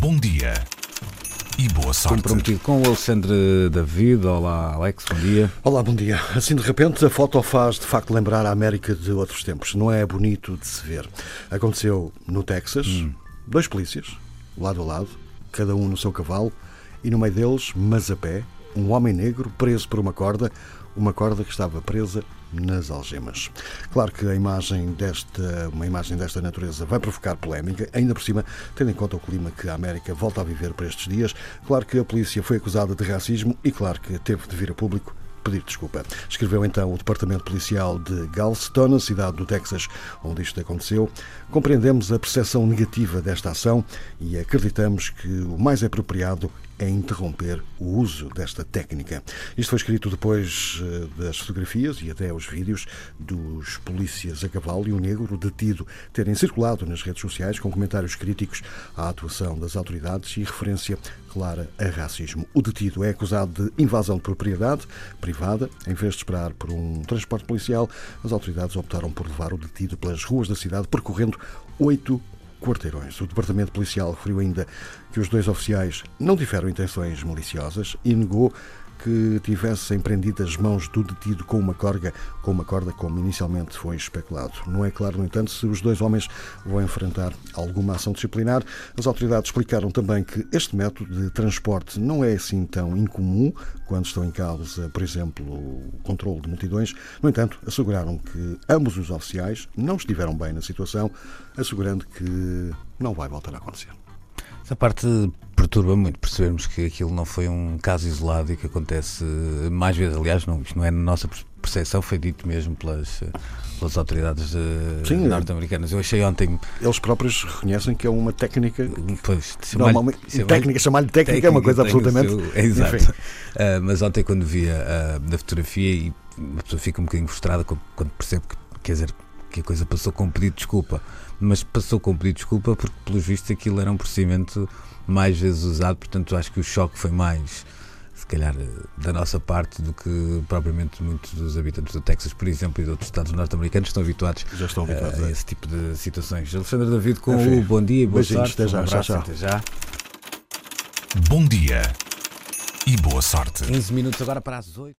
Bom dia e boa sorte. Comprometido com o Alexandre David. Olá, Alex, bom dia. Olá, bom dia. Assim de repente a foto faz de facto lembrar a América de outros tempos. Não é bonito de se ver. Aconteceu no Texas, Hum. dois polícias, lado a lado, cada um no seu cavalo, e no meio deles, mas a pé, um homem negro preso por uma corda, uma corda que estava presa nas algemas. Claro que a imagem desta, uma imagem desta natureza vai provocar polémica, ainda por cima, tendo em conta o clima que a América volta a viver por estes dias. Claro que a polícia foi acusada de racismo e claro que teve de vir a público pedir desculpa. Escreveu então o Departamento Policial de Galveston, cidade do Texas, onde isto aconteceu. Compreendemos a percepção negativa desta ação e acreditamos que o mais apropriado é interromper o uso desta técnica. Isto foi escrito depois eh, das fotografias e até os vídeos dos polícias a cavalo e o negro detido terem circulado nas redes sociais com comentários críticos à atuação das autoridades e referência clara a racismo. O detido é acusado de invasão de propriedade privada. Em vez de esperar por um transporte policial, as autoridades optaram por levar o detido pelas ruas da cidade, percorrendo oito quarteirões. O Departamento Policial referiu ainda que os dois oficiais não tiveram intenções maliciosas e negou que tivessem prendido as mãos do detido com uma corda, com uma corda como inicialmente foi especulado. Não é claro, no entanto, se os dois homens vão enfrentar alguma ação disciplinar. As autoridades explicaram também que este método de transporte não é assim tão incomum quando estão em causa, por exemplo, o controle de multidões. No entanto, asseguraram que ambos os oficiais não estiveram bem na situação, assegurando que não vai voltar a acontecer. Essa parte perturba muito percebermos que aquilo não foi um caso isolado e que acontece mais vezes. Aliás, não, isto não é na nossa percepção, foi dito mesmo pelas, pelas autoridades eh, norte-americanas. Eu achei ontem. Eles próprios reconhecem que é uma técnica. Pois, chamar-lhe- Normalmente, chamar-lhe- técnica, chamar-lhe técnica, é uma coisa absolutamente. seu- é exato. Ah, mas ontem, quando via a da fotografia, e uma pessoa fica um bocadinho frustrada quando, quando percebe que, quer dizer, que a coisa passou com um pedido de desculpa. Mas passou com um pedido de desculpa porque, pelos vistos, aquilo era um procedimento mais vezes usado. Portanto, acho que o choque foi mais, se calhar, da nossa parte do que propriamente muitos dos habitantes do Texas, por exemplo, e de outros estados norte-americanos estão habituados Já estão habituados. a é. esse tipo de situações. Alexandre David com Enfim, o bom dia e boa sorte. até já, um tchau, abraço, tchau. até já. Bom dia e boa sorte. 15 minutos agora para as 8.